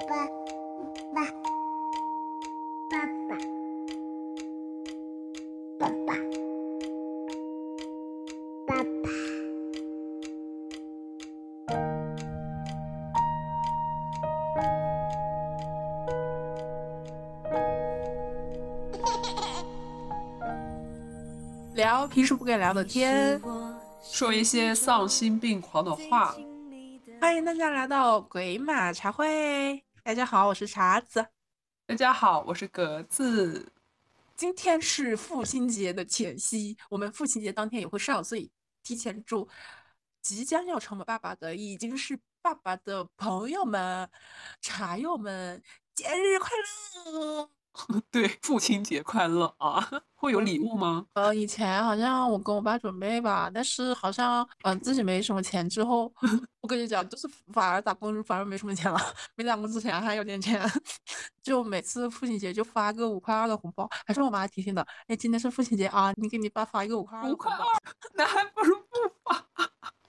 爸爸爸爸爸爸爸爸。聊平时不敢聊的天，说一些丧心病狂的话。欢迎大家来到鬼马茶会。大家好，我是茶子。大家好，我是格子。今天是父亲节的前夕，我们父亲节当天也会上，所以提前祝即将要成为爸爸的，已经是爸爸的朋友们、茶友们，节日快乐！对，父亲节快乐啊！会有礼物吗？呃，以前好像我跟我爸准备吧，但是好像嗯、自己没什么钱。之后 我跟你讲，就是反而打工反而没什么钱了，没打工之前还有点钱，就每次父亲节就发个五块二的红包，还是我妈提醒的。哎，今天是父亲节啊，你给你爸发一个五块二五块。二，那还不如不发。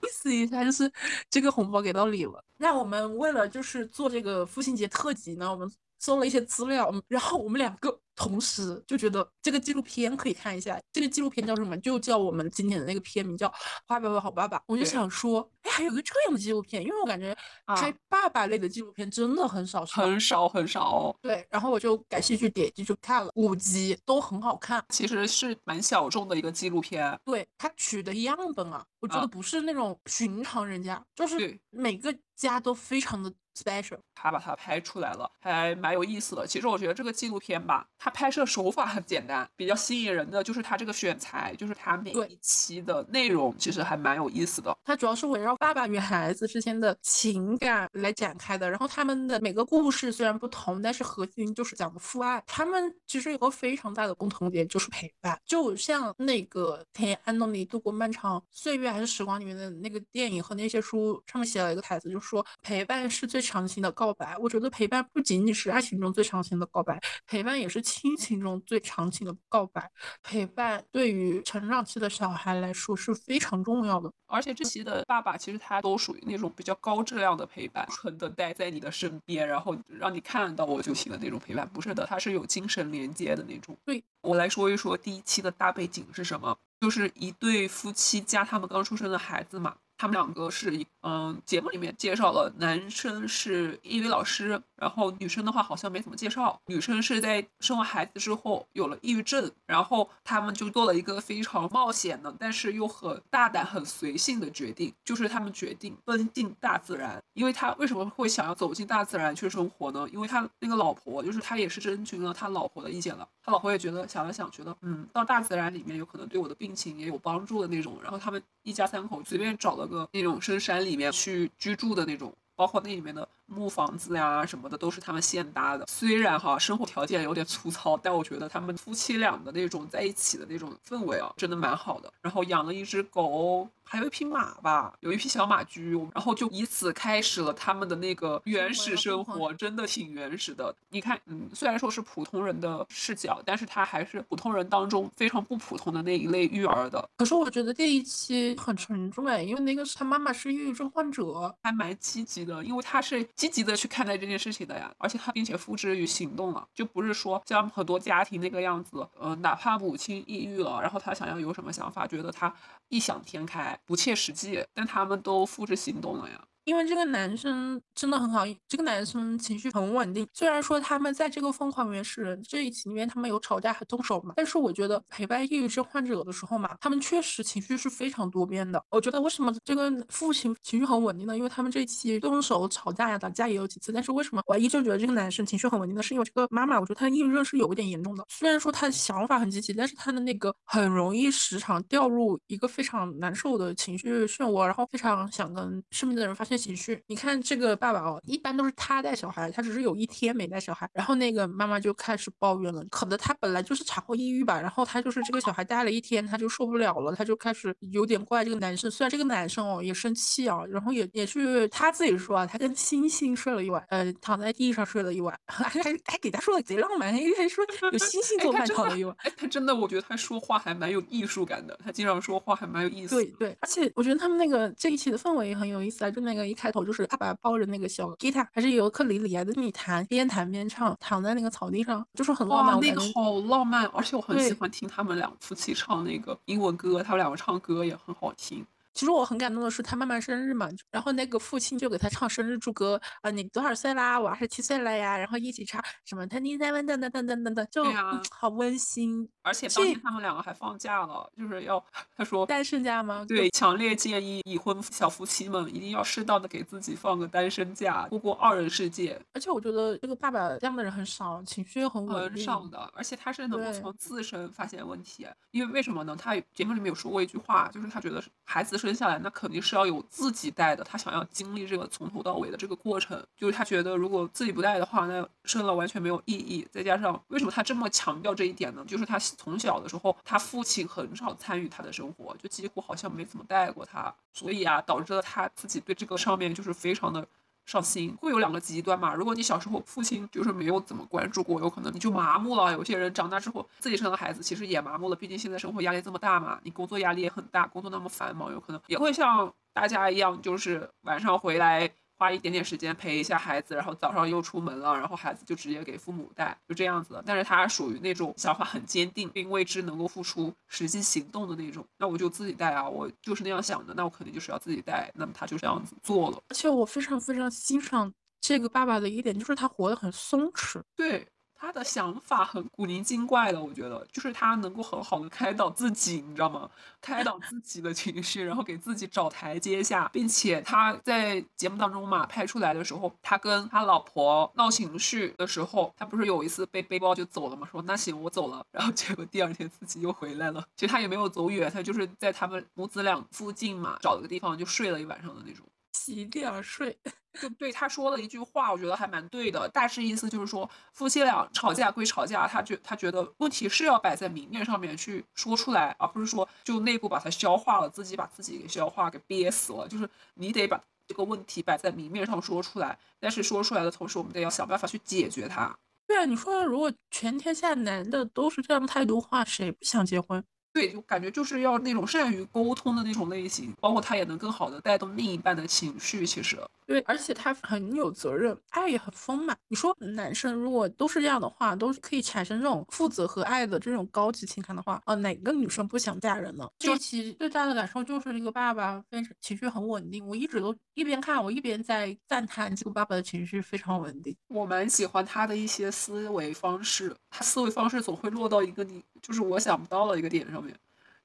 意思一下，就是这个红包给到你了。那我们为了就是做这个父亲节特辑呢，我们搜了一些资料，嗯然后我们两个同时就觉得这个纪录片可以看一下。这个纪录片叫什么？就叫我们今天的那个片名叫《花爸爸好爸爸》。我就想说，哎，还有个这样的纪录片，因为我感觉啊拍爸爸类的纪录片真的很少，很少很少哦，对。然后我就感兴趣点进去看了五集，都很好看。其实是蛮小众的一个纪录片。对他取的样本啊，我觉得啊不是那种寻常人家，就是每个家都非常的 special。他把它拍出来了，还蛮有意思的。其实我觉得这个纪录片吧，它拍摄手法很简单，比较吸引人的就是它这个选材，就是它每一期的内容其实还蛮有意思的。它主要是围绕爸爸与孩子之间的情感来展开的，然后他们的每个故事虽然不同，但是核心就是讲的父爱。他们其实有个非常大的共同点，就是陪伴。就像那个田野安东尼度过漫长岁月还是时光里面的那个电影和那些书上面写了一个台词，就说陪伴是最长情的告白。我觉得陪伴不仅仅是爱情中最长情的告白，陪伴也是亲情中最长情的告白。陪伴对于成长期的小孩来说是非常重要的。而且这期的爸爸其实他都属于那种比较高质量的陪伴，纯的待在你的身边，然后让你看到我就行的那种陪伴，不是的，他是有精神连接的那种。对，我来说一说第一期的大背景是什么，就是一对夫妻加他们刚出生的孩子嘛。他们两个是一嗯，节目里面介绍了，男生是英语老师，然后女生的话好像没怎么介绍。女生是在生完孩子之后有了抑郁症，然后他们就做了一个非常冒险的，但是又很大胆、很随性的决定，就是他们决定奔进大自然。因为他为什么会想要走进大自然去生活呢？因为他那个老婆，就是他也是征询了他老婆的意见了，他老婆也觉得想了想，觉得嗯，到大自然里面有可能对我的病情也有帮助的那种。然后他们一家三口随便找了个那种深山里里面去居住的那种。包括那里面的木房子呀什么的，都是他们现搭的。虽然哈生活条件有点粗糙，但我觉得他们夫妻俩的那种在一起的那种氛围啊，真的蛮好的。然后养了一只狗，还有一匹马吧，有一匹小马驹，然后就以此开始了他们的那个原始生生活活，真的挺原始的。你看，嗯，虽然说是普通人的视角，但是他还是普通人当中非常不普通的那一类育儿的，可是我觉得这一期很沉重哎，因为那个是他妈妈是抑郁症患者，还蛮积极的，因为他是积极的去看待这件事情的呀，而且他并且付之于行动了，就不是说像很多家庭那个样子，呃，哪怕母亲抑郁了，然后他想要有什么想法，觉得他异想天开、不切实际，但他们都付之行动了呀。因为这个男生真的很好，这个男生情绪很稳定。虽然说他们在这个疯狂原始人这一期里面，他们有吵架还动手嘛，但是我觉得陪伴抑郁症患者的时候嘛，他们确实情绪是非常多变的。我觉得为什么这个父亲情绪很稳定呢？因为他们这一期动手吵架呀、打架也有几次，但是为什么我依旧觉得这个男生情绪很稳定呢？是因为这个妈妈，我觉得她的抑郁症是有一点严重的。虽然说她的想法很积极，但是她的那个很容易时常掉入一个非常难受的情绪漩涡，然后非常想跟身边的人发泄情绪。你看这个爸爸哦，一般都是他带小孩，他只是有一天没带小孩，然后那个妈妈就开始抱怨了，可能他本来就是产后抑郁吧，然后他就是这个小孩带了一天，他就受不了了，他就开始有点怪这个男生。虽然这个男生哦也生气啊，然后也也是他自己说啊，他跟星星睡了一晚，呃，躺在地上睡了一晚，还还还给他说的贼浪漫，还还说有星星做饭躺了一晚。哎，他真的，我觉得他说话还蛮有艺术感的，他经常说话还蛮有意思的。对对，而且我觉得他们那个这一期的氛围也很有意思啊，就那个一开头就是爸爸抱着那个小吉他，还是尤克里里啊，在那里弹，边弹边唱，躺在那个草地上，就是很浪漫。，那个好浪漫，而且我很喜欢听他们两夫妻唱那个英文歌，他们两个唱歌也很好听。其实我很感动的是，他妈妈生日嘛，然后那个父亲就给他唱生日祝歌啊、你多少岁啦？我二十七岁了呀，然后一起唱什么他你在问等等等等等等，就、好温馨。而且当这天他们两个还放假了，就是要他说单身假吗？对，强烈建议已婚小夫妻们一定要适当的给自己放个单身假，过过二人世界。而且我觉得这个爸爸这样的人很少，情绪又很稳很定。少的，而且他是能够从自身发现问题，因为为什么呢？他节目里面有说过一句话，就是他觉得孩子生下来那肯定是要有自己带的，他想要经历这个从头到尾的这个过程，就是他觉得如果自己不带的话，那生了完全没有意义。再加上为什么他这么强调这一点呢？就是他从小的时候，他父亲很少参与他的生活，就几乎好像没怎么带过他，所以啊，导致了他自己对这个上面就是非常的。上心会有两个极端嘛。如果你小时候父亲就是没有怎么关注过，有可能你就麻木了。有些人长大之后自己生了孩子，其实也麻木了。毕竟现在生活压力这么大嘛，你工作压力也很大，工作那么繁忙，有可能也会像大家一样，就是晚上回来。花一点点时间陪一下孩子，然后早上又出门了，然后孩子就直接给父母带，就这样子的。但是他属于那种想法很坚定，并为之能够付出实际行动的那种。那我就自己带啊，我就是那样想的，那我肯定就是要自己带。那么他就这样子做了。而且我非常非常欣赏这个爸爸的一点，就是他活得很松弛。对他的想法很古灵精怪的，我觉得就是他能够很好的开导自己，你知道吗？开导自己的情绪，然后给自己找台阶下，并且他在节目当中嘛拍出来的时候，他跟他老婆闹情绪的时候，他不是有一次背背包就走了嘛，说那行我走了，然后结果第二天自己又回来了。其实他也没有走远，他就是在他们母子俩附近嘛，找了个地方就睡了一晚上的那种。洗地而睡，就对他说了一句话，我觉得还蛮对的。大致意思就是说，夫妻俩吵架归吵架，他觉他觉得问题是要摆在明面上面去说出来，而不是说就内部把它消化了，自己把自己给消化给憋死了。就是你得把这个问题摆在明面上说出来，但是说出来的同时，我们得要想办法去解决它。对啊，你说如果全天下男的都是这样态度的话，谁不想结婚？对，就感觉就是要那种善于沟通的那种类型，包括他也能更好的带动另一半的情绪。其实，对，而且他很有责任，爱也很丰满。你说男生如果都是这样的话，都是可以产生这种负责和爱的这种高级情感的话，呃，哪个女生不想嫁人呢？这一期最大的感受就是这个爸爸非常情绪很稳定，我一直都一边看我一边在赞叹这个爸爸的情绪非常稳定。我蛮喜欢他的一些思维方式，他思维方式总会落到一个你就是我想不到的一个点上面，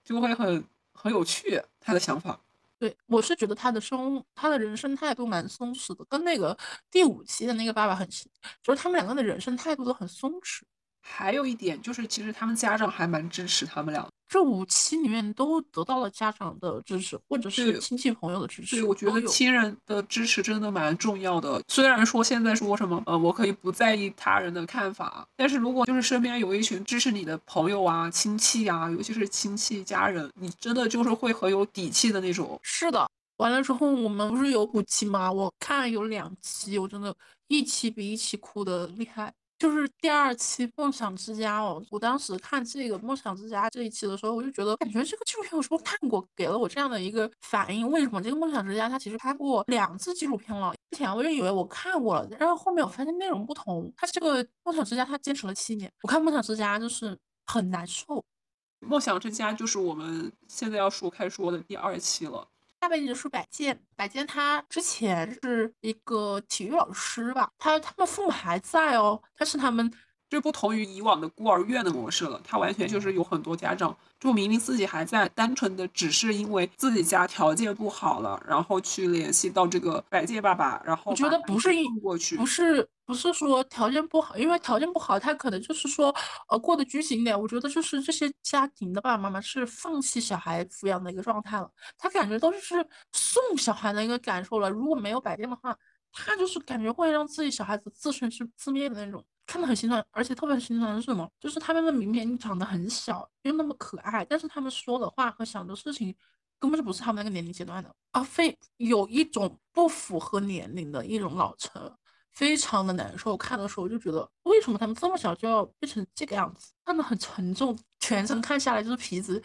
就会很很有趣。他的想法，对，我是觉得他的生他的人生态度蛮松弛的，跟那个第五期的那个爸爸很像，就是他们两个的人生态度都很松弛。还有一点就是，其实他们家长还蛮支持他们俩的。这五期里面都得到了家长的支持，或者是亲戚朋友的支持。对，我觉得有亲人的支持真的蛮重要的。虽然说现在说什么，呃，我可以不在意他人的看法，但是如果就是身边有一群支持你的朋友啊、亲戚啊，尤其是亲戚家人，你真的就是会很有底气的那种。是的。完了之后，我们不是有五期吗？我看有两期，我真的一期比一期哭的厉害。就是第二期《梦想之家》哦，我当时看这个《梦想之家》这一期的时候，我就觉得感觉这个纪录片我是不是看过，给了我这样的一个反应。为什么这个《梦想之家》它其实拍过两次纪录片了？之前我就以为我看过了，然后后面我发现内容不同。它这个《梦想之家》它坚持了七年，我看《梦想之家》就是很难受。梦想之家就是我们现在要说开说的第二期了。大背景是摆件，摆件他之前是一个体育老师吧，他他们父母还在哦，但是他们这不同于以往的孤儿院的模式了，他完全就是有很多家长，就明明自己还在，单纯的只是因为自己家条件不好了，然后去联系到这个百介爸爸，然后我觉得不是一送过去，不是不是说条件不好，因为条件不好，他可能就是说呃过得拘谨一点。我觉得就是这些家庭的爸爸妈妈是放弃小孩抚养的一个状态了，他感觉都是送小孩的一个感受了。如果没有摆件的话，他就是感觉会让自己小孩子自生自自灭的那种。看得很心酸，而且特别心酸的是什么？就是他们的明明长得很小，又那么可爱，但是他们说的话和想的事情根本就不是他们那个年龄阶段的，而非有一种不符合年龄的一种老成，非常的难受。看的时候就觉得，为什么他们这么小就要变成这个样子？看得很沉重，全程看下来就是皮子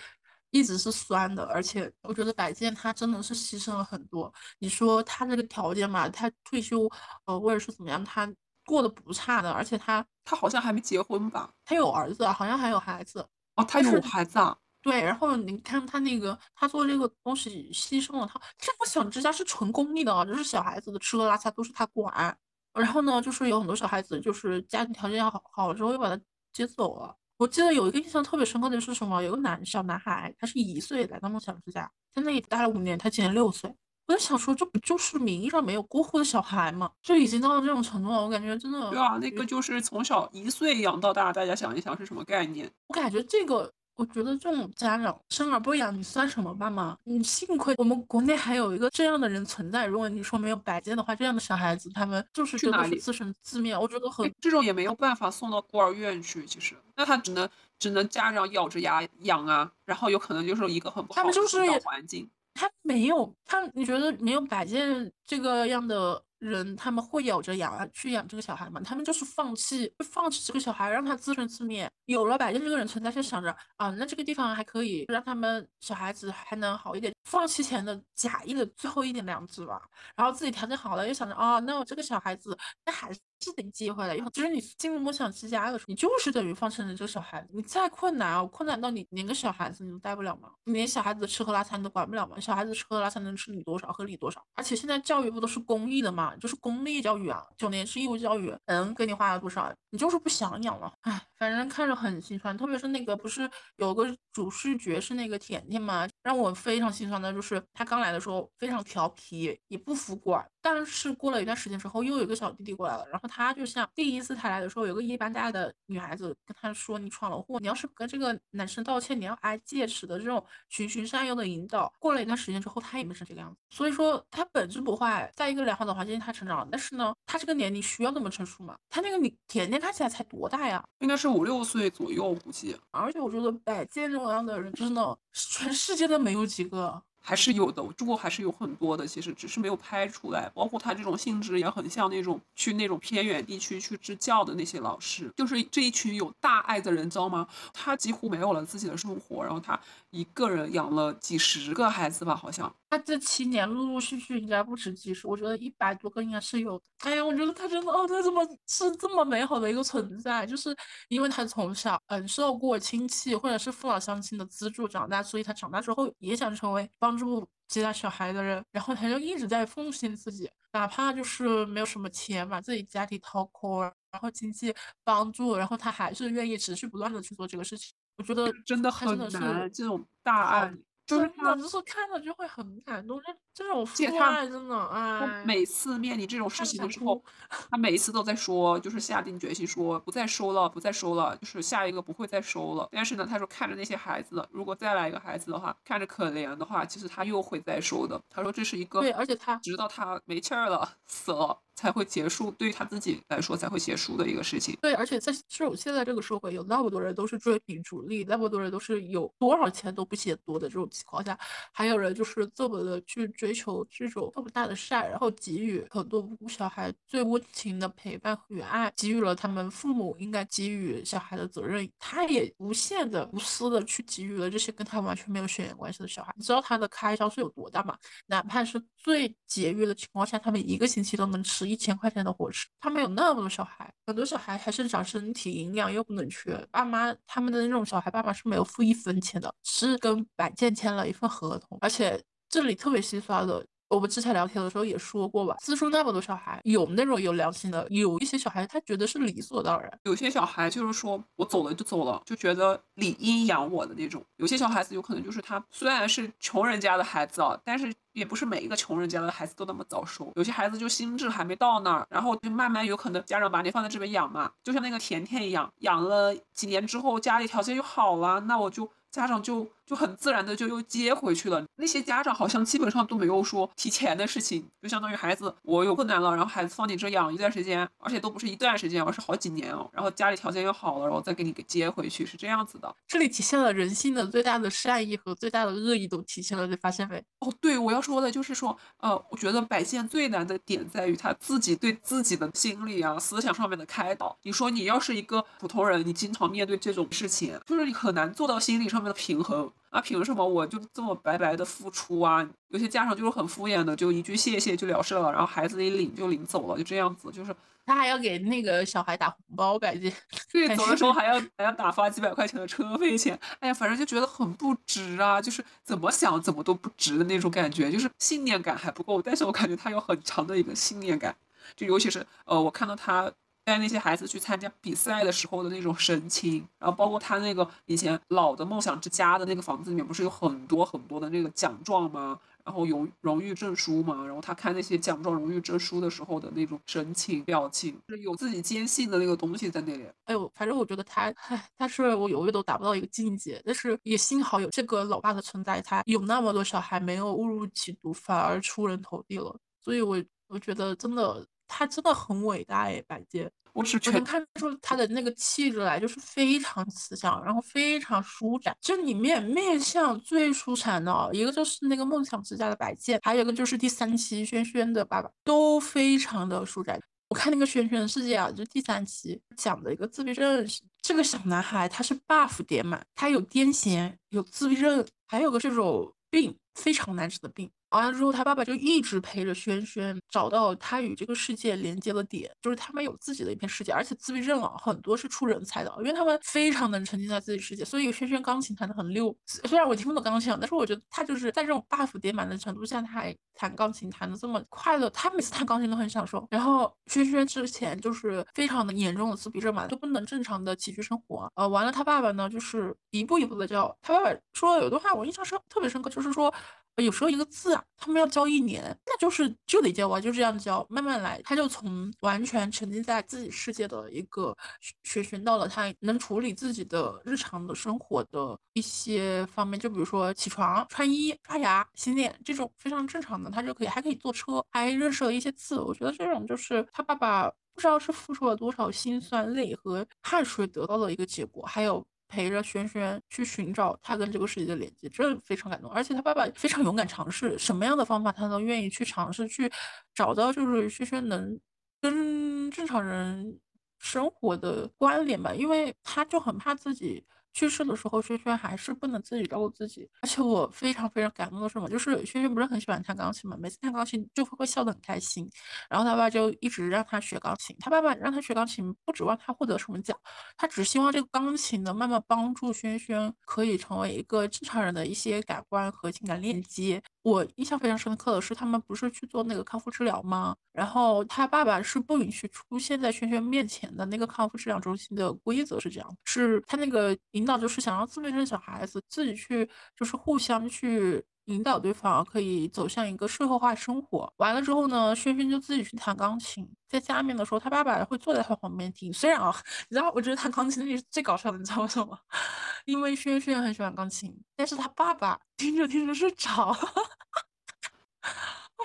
一直是酸的，而且我觉得白健他真的是牺牲了很多。你说他这个条件嘛，他退休，呃，或者是怎么样，他过得不差的，而且他他好像还没结婚吧？他有儿子，好像还有孩子。哦，他有孩子啊？对，然后你看他那个，他做这个东西牺牲了他。这个小之家是纯公立的啊，就是小孩子的吃喝拉撒都是他管。然后呢，就是有很多小孩子，就是家庭条件好好之后又把他接走了。我记得有一个印象特别深刻的是什么？有个男小男孩，他是一岁来到梦想之家，在那里待了五年，他今年六岁。我就想说，这不就是名义上没有过户的小孩吗？就已经到了这种程度了，我感觉真的。对啊，那个就是从小一岁养到大，大家想一想是什么概念？我感觉这个。我觉得这种家长生而不养，你算什么爸妈？你幸亏我们国内还有一个这样的人存在。如果你说没有百健的话，这样的小孩子他们就是真的是自生自灭。我觉得很这种也没有办法送到孤儿院去，其实那他只能只能家长咬着牙养啊，然后有可能就是一个很不好的环境。他没有他，你觉得没有百健这个样的？人他们会咬着牙去养这个小孩吗？他们就是放弃，放弃这个小孩，让他自生自灭。有了百健这个人存在，就想着啊，那这个地方还可以让他们小孩子还能好一点，放弃前的假意的最后一点良知吧。然后自己条件好了，又想着啊，那我这个小孩子那还。是得接回来，以后就是你进入梦想之家的时候，你就是等于放生了这个小孩子。你再困难啊，困难到你连个小孩子你都带不了吗？你连小孩子吃喝拉撒你都管不了吗？小孩子吃喝拉撒能吃你多少，喝你多少？而且现在教育不都是公益的吗，就是公立教育啊，九年制义务教育，能给你花了多少？你就是不想养了，唉，反正看着很心酸。特别是那个不是有个主视觉是那个甜甜嘛，让我非常心酸的就是他刚来的时候非常调皮，也不服管。但是过了一段时间之后，又有一个小弟弟过来了，然后他就像第一次他来的时候，有个一般大的女孩子跟他说：“你闯了祸，你要是不跟这个男生道歉，你要挨戒尺的。”这种循循善诱的引导。过了一段时间之后，他也没成这个样子。所以说他本质不坏，在一个良好的环境他成长了。但是呢，他这个年龄需要那么成熟吗？他那个你甜甜看起来才多大呀？应该是五六岁左右，估计。而且我觉得摆件这样的人真的全世界都没有几个。还是有的，中国还是有很多的，其实只是没有拍出来。包括他这种性质也很像那种去那种偏远地区去支教的那些老师，就是这一群有大爱的人，知道吗？他几乎没有了自己的生活，然后他一个人养了几十个孩子吧，好像。他这七年陆陆续续应该不止几十，我觉得一百多个应该是有的。哎呀，我觉得他真的哦，他怎么是这么美好的一个存在？就是因为他从小嗯受过亲戚或者是父老乡亲的资助长大，所以他长大之后也想成为帮助其他小孩的人，然后他就一直在奉献自己，哪怕就是没有什么钱把自己家里掏空，然后经济帮助，然后他还是愿意持续不断的去做这个事情。我觉得真的很难，这种大爱。真的就是看了就会很感动，这这种父爱真的啊！每次面临这种事情的时候，他每一次都在说，就是下定决心说不再收了，不再收了，就是下一个不会再收了。但是呢，他说看着那些孩子，如果再来一个孩子的话，看着可怜的话，其实他又会再收的。他说这是一个对，而且他直到他没气儿了，死了。才会结束，对于他自己来说才会结束的一个事情。对，而且在这种现在这个社会，有那么多人都是追名逐利，那么多人都是有多少钱都不嫌多的这种情况下，还有人就是这么的去追求这种这么大的善，然后给予很多无辜小孩最温情的陪伴与爱，给予了他们父母应该给予小孩的责任，他也无限的无私的去给予了这些跟他完全没有血缘关系的小孩。你知道他的开销是有多大吗？哪怕是最节约的情况下，他们一个星期都能吃。一千块钱的伙食，他们有那么多小孩，很多小孩还是长身体，营养又不能缺。爸妈他们的那种小孩，爸妈是没有付一分钱的，是跟百健签了一份合同。而且这里特别心酸的，我们之前聊天的时候也说过吧，资助那么多小孩，有那种有良心的，有一些小孩他觉得是理所当然，有些小孩就是说我走了就走了，就觉得理应养我的那种。有些小孩子有可能就是他虽然是穷人家的孩子啊，但是。也不是每一个穷人家的孩子都那么早熟，有些孩子就心智还没到那儿，然后就慢慢有可能家长把你放在这边养嘛，就像那个甜甜一样，养了几年之后家里条件又好了，那我就。家长就就很自然的就又接回去了。那些家长好像基本上都没有说提钱的事情，就相当于孩子我有困难了，然后孩子放你这养一段时间，而且都不是一段时间，而是好几年哦。然后家里条件又好了，然后再给你给接回去，是这样子的。这里体现了人性的最大的善意和最大的恶意都体现了，你发现没？哦，对，我要说的就是说，呃，我觉得百姓最难的点在于他自己对自己的心理啊、思想上面的开导。你说你要是一个普通人，你经常面对这种事情，就是你很难做到心理上面。的平衡，啊，凭什么我就这么白白的付出啊？有些家长就是很敷衍的，就一句谢谢就了事了，然后孩子一领就领走了，就这样子，就是他还要给那个小孩打红包，感觉对，感走的时候还要还要打发几百块钱的车费钱，哎呀，反正就觉得很不值啊，就是怎么想怎么都不值的那种感觉，就是信念感还不够，但是我感觉他有很强的一个信念感，就尤其是呃，我看到他带那些孩子去参加比赛的时候的那种神情，然后包括他那个以前老的梦想之家的那个房子里面不是有很多很多的那个奖状吗？然后荣荣誉证书嘛，然后他看那些奖状、荣誉证书的时候的那种神情、表情，是有自己坚信的那个东西在那里。哎呦，反正我觉得他，唉，他是我永远都达不到一个境界。但是也幸好有这个老爸的存在，他有那么多小孩没有误入歧途，反而出人头地了。所以我我觉得真的，他真的很伟大哎，白洁。我能看出他的那个气质来，就是非常慈祥，然后非常舒展。这里面面相最舒展的，一个就是那个梦想之家的白剑，还有一个就是第三期轩轩的爸爸，都非常的舒展。我看那个《轩轩的世界》啊，就第三期讲的一个自闭症，这个小男孩他是 buff 叠满，他有癫痫，有自闭症，还有个这种病非常难治的病。完了之后，他爸爸就一直陪着轩轩，找到他与这个世界连接的点，就是他们有自己的一片世界，而且自闭症啊，很多是出人才的，因为他们非常能沉浸在自己世界，所以轩轩钢琴弹得很溜。虽然我听不懂钢琴，但是我觉得他就是在这种 buff 叠满的程度下，他还弹钢琴弹得这么快乐，他每次弹钢琴都很享受。然后轩轩之前就是非常的严重的自闭症嘛，就不能正常的起居生活。呃，完了他爸爸呢，就是一步一步的教。他爸爸说有段话我印象深特别深刻，就是说。有时候一个字啊，他们要教一年，那就是就得教啊，就这样教，慢慢来。他就从完全沉浸在自己世界的一个学学到了他能处理自己的日常的生活的一些方面，就比如说起床、穿衣、刷牙、洗脸这种非常正常的，他就可以还可以坐车，还认识了一些字。我觉得这种就是他爸爸不知道是付出了多少辛酸泪和汗水得到的一个结果，还有。陪着轩轩去寻找他跟这个世界的连接，这非常感动。而且他爸爸非常勇敢，尝试什么样的方法他都愿意去尝试，去找到就是轩轩能跟正常人生活的关联吧，因为他就很怕自己。去世的时候，轩轩还是不能自己照顾自己，而且我非常非常感动的是什么？就是轩轩不是很喜欢弹钢琴嘛，每次弹钢琴就会会笑得很开心，然后他爸就一直让他学钢琴。他爸爸让他学钢琴，不指望他获得什么奖，他只希望这个钢琴能慢慢帮助轩轩可以成为一个正常人的一些感官和情感链接。我印象非常深刻的是，他们不是去做那个康复治疗吗？然后他爸爸是不允许出现在轩轩面前的。那个康复治疗中心的规则是这样，是他那个引导就是想让自闭症小孩子自己去，就是互相去引导对方，可以走向一个社会化生活。完了之后呢，轩轩就自己去弹钢琴，在家里面的时候，他爸爸会坐在他旁边听。虽然啊，你知道，我觉得弹钢琴那是最搞笑的，你知道为什么？因为轩轩很喜欢钢琴，但是他爸爸听着听着睡着了。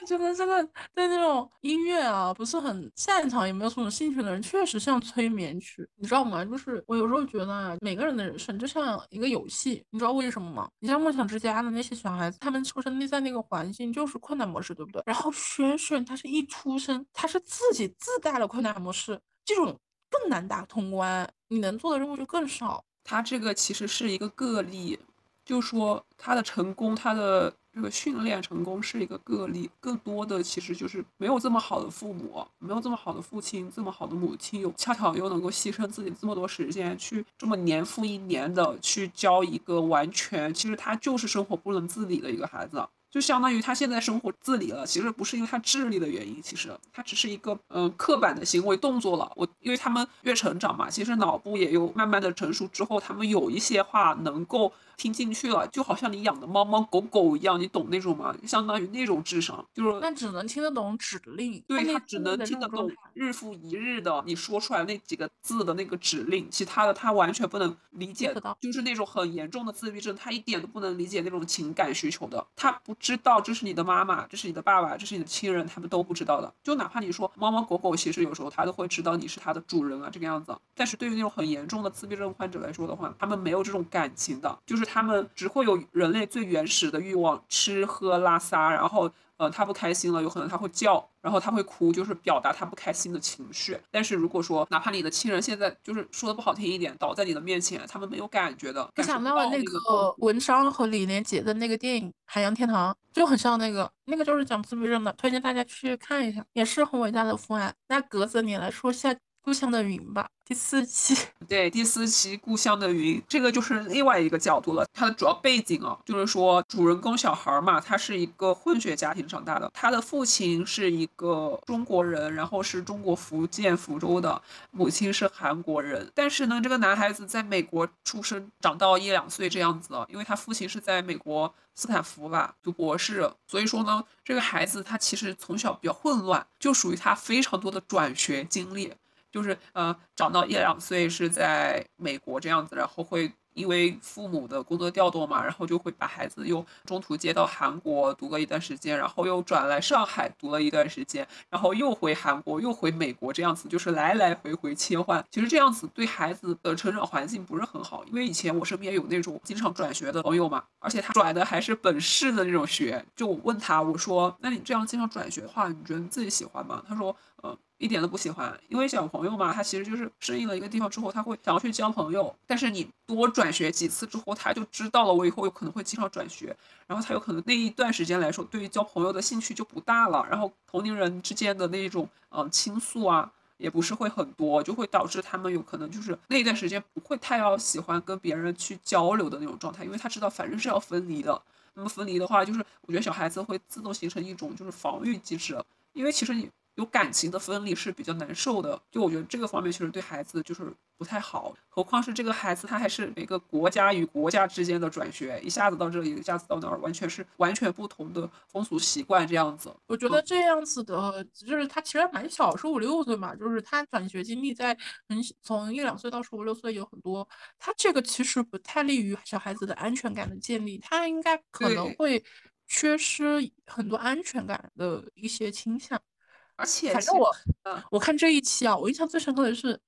我觉得这个对那种音乐啊不是很擅长，也没有什么兴趣的人，确实像催眠曲，你知道吗？就是我有时候觉得啊，每个人的人生就像一个游戏，你知道为什么吗？你像梦想之家的那些小孩子，他们出生在那个环境就是困难模式，对不对？然后轩轩他是一出生，他是自己自带了困难模式，这种更难打通关，你能做的任务就更少。他这个其实是一个个例，就说他的成功，他的这个训练成功是一个个例，更多的其实就是没有这么好的父母，没有这么好的父亲，这么好的母亲，又恰巧又能够牺牲自己这么多时间去这么年复一年的去教一个完全其实他就是生活不能自理的一个孩子。就相当于他现在生活自理了，其实不是因为他智力的原因，其实他只是一个嗯刻板的行为动作了。我因为他们越成长嘛，其实脑部也有慢慢的成熟之后，他们有一些话能够听进去了，就好像你养的猫猫狗狗一样，你懂那种吗？相当于那种智商，就是那只能听得懂指令，对他他只能听得懂日复一日的你说出来那几个字的那个指令，其他的他完全不能理解就是那种很严重的自闭症，他一点都不能理解那种情感需求的，他不知道这是你的妈妈，这是你的爸爸，这是你的亲人，他们都不知道的。就哪怕你说猫猫狗狗，其实有时候它都会知道你是它的主人啊，这个样子。但是对于那种很严重的自闭症患者来说的话，他们没有这种感情的，就是他们只会有人类最原始的欲望，吃喝拉撒，然后呃，他不开心了，有可能他会叫，然后他会哭，就是表达他不开心的情绪。但是如果说哪怕你的亲人现在就是说的不好听一点，倒在你的面前，他们没有感觉的，我想到了那个个文章和李连杰的那个电影《海洋天堂》，就很像那个，那个就是讲自闭症的，推荐大家去看一下，也是很伟大的父爱。那格子你来说下《故乡的云》吧，第四期。对，第四期《故乡的云》，这个就是另外一个角度了。它的主要背景啊，就是说主人公小孩嘛，他是一个混血家庭长大的，他的父亲是一个中国人，然后是中国福建福州的，母亲是韩国人。但是呢，这个男孩子在美国出生，长到一两岁这样子，因为他父亲是在美国斯坦福吧读博士，所以说呢，这个孩子他其实从小比较混乱，就属于他非常多的转学经历。就是呃，长到一两岁是在美国这样子，然后会因为父母的工作调动嘛，然后就会把孩子又中途接到韩国读了一段时间，然后又转来上海读了一段时间，然后又回韩国，又回美国这样子，就是来来回回切换。其实这样子对孩子的成长环境不是很好，因为以前我身边有那种经常转学的朋友嘛，而且他转的还是本市的那种学。就我问他，我说：“那你这样经常转学的话，你觉得你自己喜欢吗？”他说：“呃。”一点都不喜欢，因为小朋友嘛，他其实就是适应了一个地方之后，他会想要去交朋友。但是你多转学几次之后，他就知道了，我以后有可能会经常转学，然后他有可能那一段时间来说，对于交朋友的兴趣就不大了。然后同龄人之间的那种嗯倾诉啊，也不是会很多，就会导致他们有可能就是那一段时间不会太要喜欢跟别人去交流的那种状态，因为他知道反正是要分离的。那么分离的话，就是我觉得小孩子会自动形成一种就是防御机制，因为其实你。有感情的分离是比较难受的，就我觉得这个方面其实对孩子就是不太好，何况是这个孩子他还是每个国家与国家之间的转学，一下子到这里，一下子到那儿，完全是完全不同的风俗习惯这样子。我觉得这样子的，就是他其实蛮小，十五六岁嘛，就是他转学经历在很从一两岁到十五六岁有很多，他这个其实不太利于小孩子的安全感的建立，他应该可能会缺失很多安全感的一些倾向。而且，反正我，我看这一期啊，我印象最深刻的是，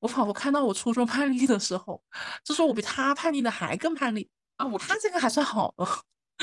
我仿佛看到我初中叛逆的时候，就是我比他叛逆的还更叛逆啊！我他这个还算好的，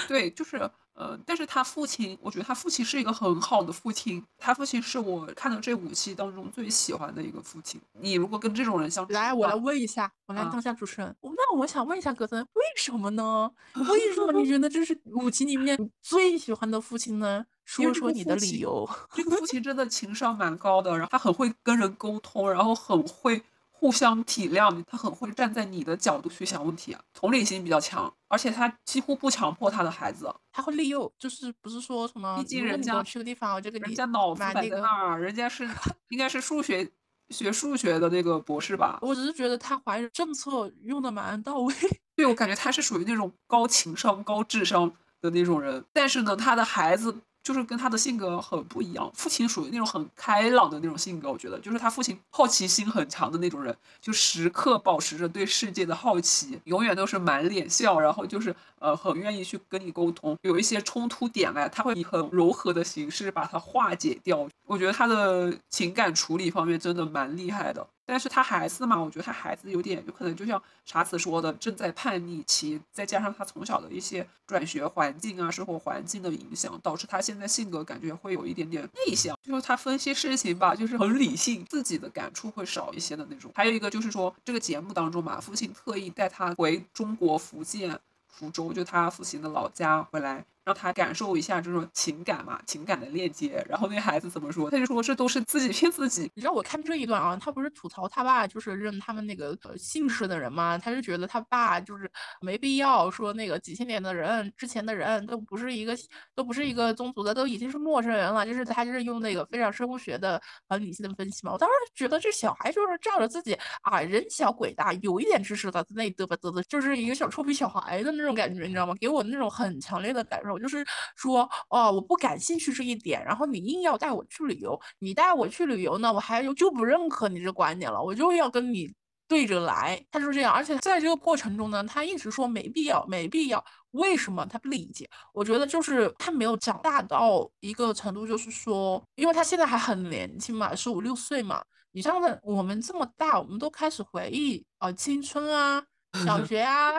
对，就是。呃，但是他父亲，我觉得他父亲是一个很好的父亲。他父亲是我看到这五期当中最喜欢的一个父亲。你如果跟这种人相处，来，我来问一下，我来当下主持人。那我想问一下格森，为什么呢？为什么你觉得这是五期里面最喜欢的父亲呢？说说你的理由。这个父亲真的情商蛮高的，然后他很会跟人沟通，然后很会。互相体谅，他很会站在你的角度去想问题，同理心比较强，而且他几乎不强迫他的孩子，他会利诱，就是不是说什么，毕竟人家去个地方，我就给你人家脑子摆在那儿，人家是 应该是数学学数学的那个博士吧？我只是觉得他怀政策用的蛮到位，对我感觉他是属于那种高情商、高智商的那种人，但是呢，他的孩子。就是跟他的性格很不一样，父亲属于那种很开朗的那种性格，我觉得就是他父亲好奇心很强的那种人，就时刻保持着对世界的好奇，永远都是满脸笑，然后就是呃很愿意去跟你沟通，有一些冲突点来，他会以很柔和的形式把它化解掉。我觉得他的情感处理方面真的蛮厉害的。但是他孩子嘛，我觉得他孩子有点有可能就像查子说的，正在叛逆期，再加上他从小的一些转学环境啊、生活环境的影响，导致他现在性格感觉会有一点点内向。就是他分析事情吧，就是很理性，自己的感触会少一些的那种。还有一个就是说，这个节目当中嘛，父亲特意带他回中国福建福州，就他父亲的老家回来。让他感受一下这种情感嘛，情感的链接。然后那孩子怎么说？他就说这都是自己骗自己。你知道我看这一段啊，他不是吐槽他爸就是认他们那个姓氏的人吗？他就觉得他爸就是没必要说那个几千年的人之前的人都不是一个都不是一个宗族的，都已经是陌生人了。就是他就是用那个非常生物学的很理性的分析嘛。我当时觉得这小孩就是照着自己啊人小鬼大，有一点知识的那嘚吧嘚的，就是一个小臭屁小孩的那种感觉，你知道吗？给我那种很强烈的感受。我就是说，哦，我不感兴趣这一点，然后你硬要带我去旅游，你带我去旅游呢，我还就不认可你这观点了，我就要跟你对着来。他就是这样，而且在这个过程中呢，他一直说没必要，没必要。为什么他不理解？我觉得就是他没有长大到一个程度，就是说，因为他现在还很年轻嘛，十五六岁嘛。你像的我们这么大，我们都开始回忆啊青春啊，小学啊。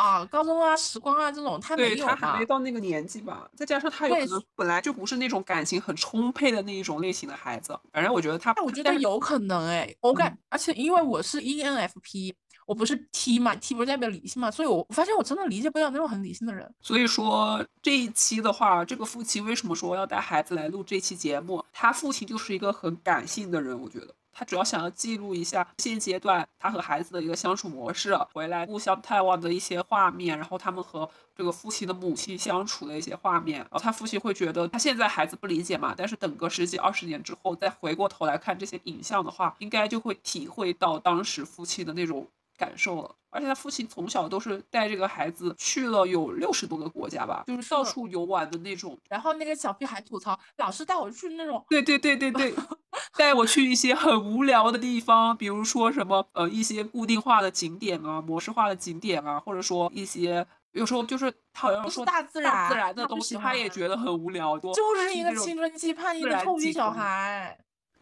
啊，高中啊、时光啊这种，他没有对他还没到那个年纪吧，再加上他有可能本来就不是那种感情很充沛的那一种类型的孩子，反正我觉得他，但我觉得有可能哎，我感嗯，而且因为我是 ENFP，我不是 T 嘛，T 不是代表理性嘛，所以我发现我真的理解不了那种很理性的人。所以说这一期的话，这个父亲为什么说要带孩子来录这期节目？他父亲就是一个很感性的人，我觉得。他主要想要记录一下现阶段他和孩子的一个相处模式，回来互相探望的一些画面，然后他们和这个父亲的母亲相处的一些画面。然后他父亲会觉得他现在孩子不理解嘛，但是等个十几二十年之后再回过头来看这些影像的话，应该就会体会到当时父亲的那种感受了。而且他父亲从小都是带这个孩子去了有六十多个国家吧，就是到处游玩的那种。然后那个小屁孩吐槽，老师带我去那种，对对对对对，带我去一些很无聊的地方，比如说什么呃一些固定化的景点啊、模式化的景点啊，或者说一些有时候就是他好像说大自大自然然的东西，他他也觉得很无聊，多就是一个青春期叛逆的臭屁小孩。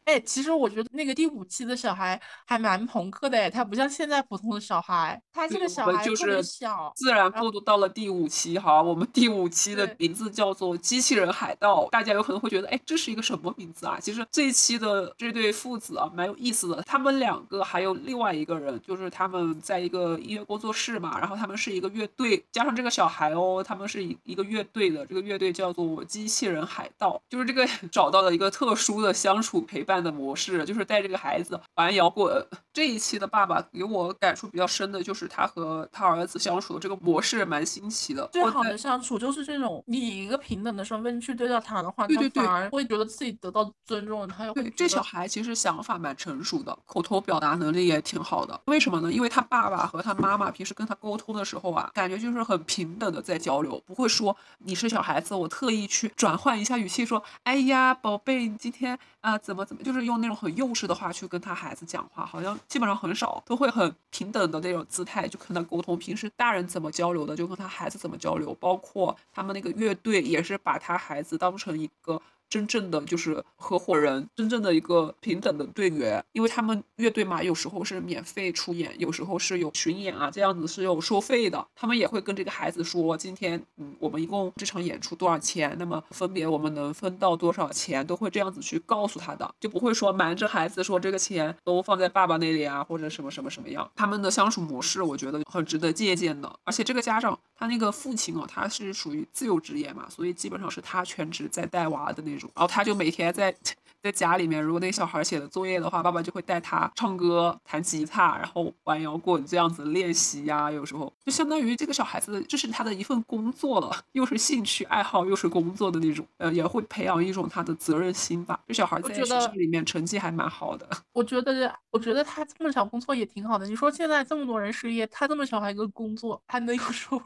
哎，其实我觉得那个第五期的小孩还蛮朋克的哎，他不像现在普通的小孩，他这个小孩特别们就是小，自然过渡到了第五期哈，我们第五期的名字叫做《机器人海盗》，大家有可能会觉得，哎，这是一个什么名字啊？其实这一期的这对父子啊，蛮有意思的。他们两个还有另外一个人，就是他们在一个音乐工作室嘛，然后他们是一个乐队，加上这个小孩哦，他们是一一个乐队的，这个乐队叫做机器人海盗，就是这个 找到了一个特殊的相处陪伴的模式，就是带这个孩子玩摇滚。这一期的爸爸给我感触比较深的就是他和他儿子相处的这个模式蛮新奇的。最好的相处就是这种，你以一个平等的身份去对待他的话，他对对对反而会觉得自己得到尊重，他也会对，这小孩其实想法蛮成熟的，口头表达能力也挺好的。为什么呢？因为他爸爸和他妈妈平时跟他沟通的时候啊，感觉就是很平等的在交流，不会说你是小孩子，我特意去转换一下语气说，哎呀，宝贝，你今天啊、怎么怎么，就是用那种很幼稚的话去跟他孩子讲话，好像基本上很少，都会很平等的那种姿态就跟他沟通。平时大人怎么交流的，就跟他孩子怎么交流，包括他们那个乐队也是把他孩子当成一个。真正的就是合伙人，真正的一个平等的队员，因为他们乐队嘛，有时候是免费出演，有时候是有巡演啊，这样子是有收费的。他们也会跟这个孩子说，今天嗯，我们一共这场演出多少钱，那么分别我们能分到多少钱，都会这样子去告诉他的，就不会说瞒着孩子说这个钱都放在爸爸那里啊，或者什么什么什么样。他们的相处模式，我觉得很值得借鉴的。而且这个家长他那个父亲哦，他是属于自由职业嘛，所以基本上是他全职在带娃的那种。然后他就每天在在家里面，如果那个小孩写的作业的话，爸爸就会带他唱歌、弹吉他，然后玩摇滚这样子练习呀、有时候就相当于这个小孩子，这是他的一份工作了，又是兴趣爱好，又是工作的那种，呃，也会培养一种他的责任心吧。这小孩在学校里面成绩还蛮好的。我觉得，我觉得他这么小工作也挺好的。你说现在这么多人失业，他这么小还一个工作，还能有收入，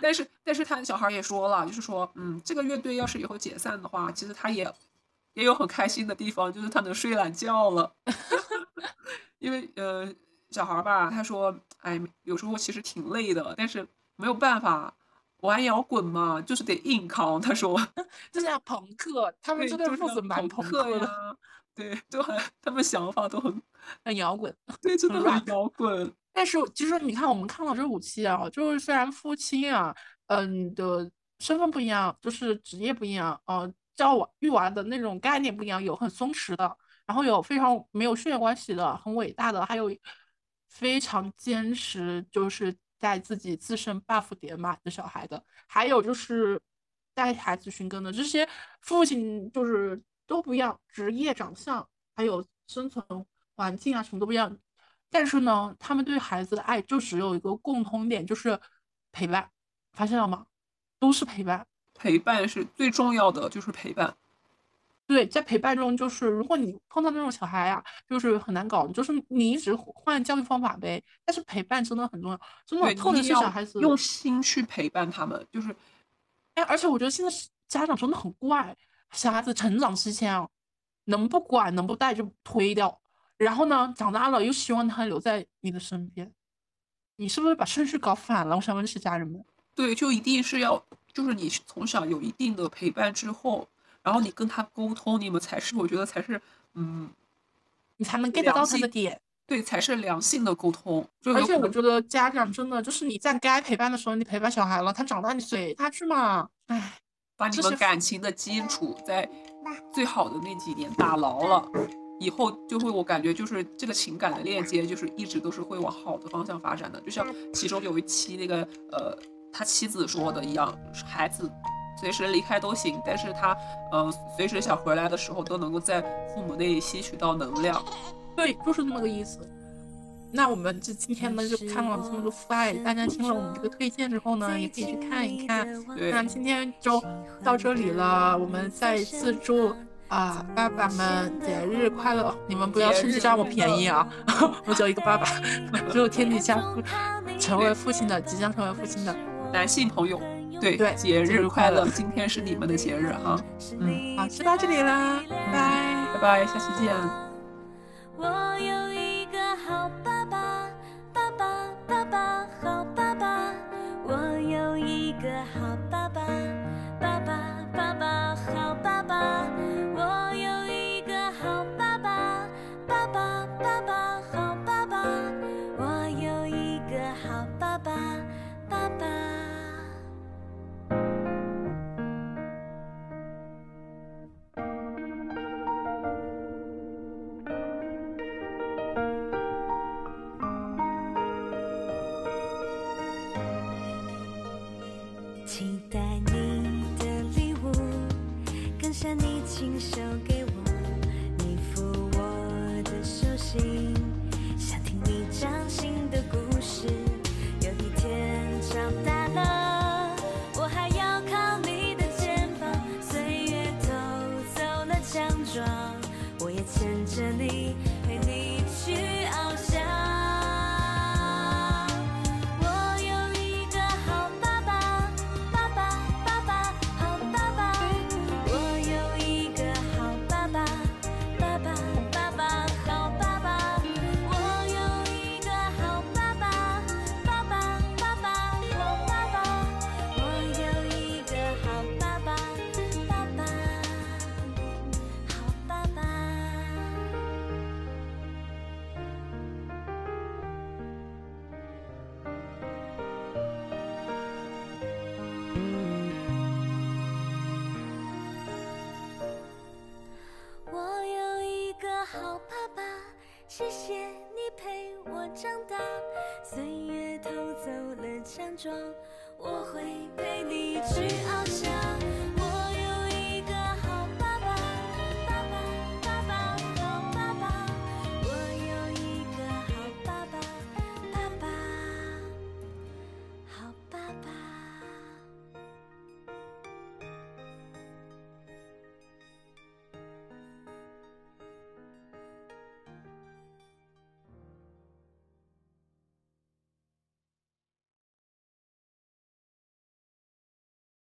但是，但是他小孩也说了，就是说，嗯，这个乐队要是以后解散的话，其实他也也有很开心的地方，就是他能睡懒觉了。因为呃，小孩吧，他说，哎，有时候其实挺累的，但是没有办法，玩摇滚嘛，就是得硬扛。他说，就像朋克，他们对，这对父子蛮朋朋克的，对，就很他们想法都很，很摇滚。对，真的很摇滚。但是其实你看，我们看到这五期啊，就是虽然夫妻啊，嗯的身份不一样，就是职业不一样，呃，教娃育娃的那种概念不一样，有很松弛的，然后有非常没有血缘关系的，很伟大的，还有非常坚持，就是在自己自身 buff 点满的小孩的，还有就是带孩子寻根的，这些父亲就是都不一样，职业、长相，还有生存环境啊，什么都不一样。但是呢，他们对孩子的爱就只有一个共同点，就是陪伴，发现了吗？都是陪伴。陪伴是最重要的，就是陪伴。对，在陪伴中，就是如果你碰到那种小孩啊，就是很难搞，就是你一直换教育方法呗。但是陪伴真的很重要，真的，对，特别是小孩子，用心去陪伴他们，就是哎，而且我觉得现在家长真的很怪，小孩子成长期间啊，能不管能不带就推掉，然后呢，长大了又希望他留在你的身边，你是不是把顺序搞反了？我想问是家人们。对，就一定是要，就是你从小有一定的陪伴之后，然后你跟他沟通，你们才是，我觉得才是，嗯，你才能 get 到他的点。对，才是良性的沟通。而且我觉得家长真的就是你在该陪伴的时候，你陪伴小孩了，他长大你随他去嘛。唉，把你们感情的基础在最好的那几年打牢了，以后就会我感觉就是这个情感的链接，就是一直都是会往好的方向发展的。就像其中有一期那个呃他妻子说的一样，孩子随时离开都行，但是他呃随时想回来的时候都能够在父母那里吸取到能量。对，就是这么个意思。那我们就今天呢就看了这么多父爱，大家听了我们这个推荐之后呢，也可以去看一看。对那今天就到这里了，我们再次祝啊爸爸们节日快乐！你们不要趁机占我便宜啊！我只有一个爸爸，只有天底下父成为父亲的，即将成为父亲的。男性朋友，对对节节日日快乐！今天是你们的节日哈，嗯，好，就到这里啦，拜拜。拜拜，下期见。我有一个好爸爸，爸爸爸爸好爸爸。我有一个好爸爸，爸爸爸爸好爸爸。爸爸。期待你的礼物，更像你亲手给长大。岁月偷走了强壮，我会陪你去翱。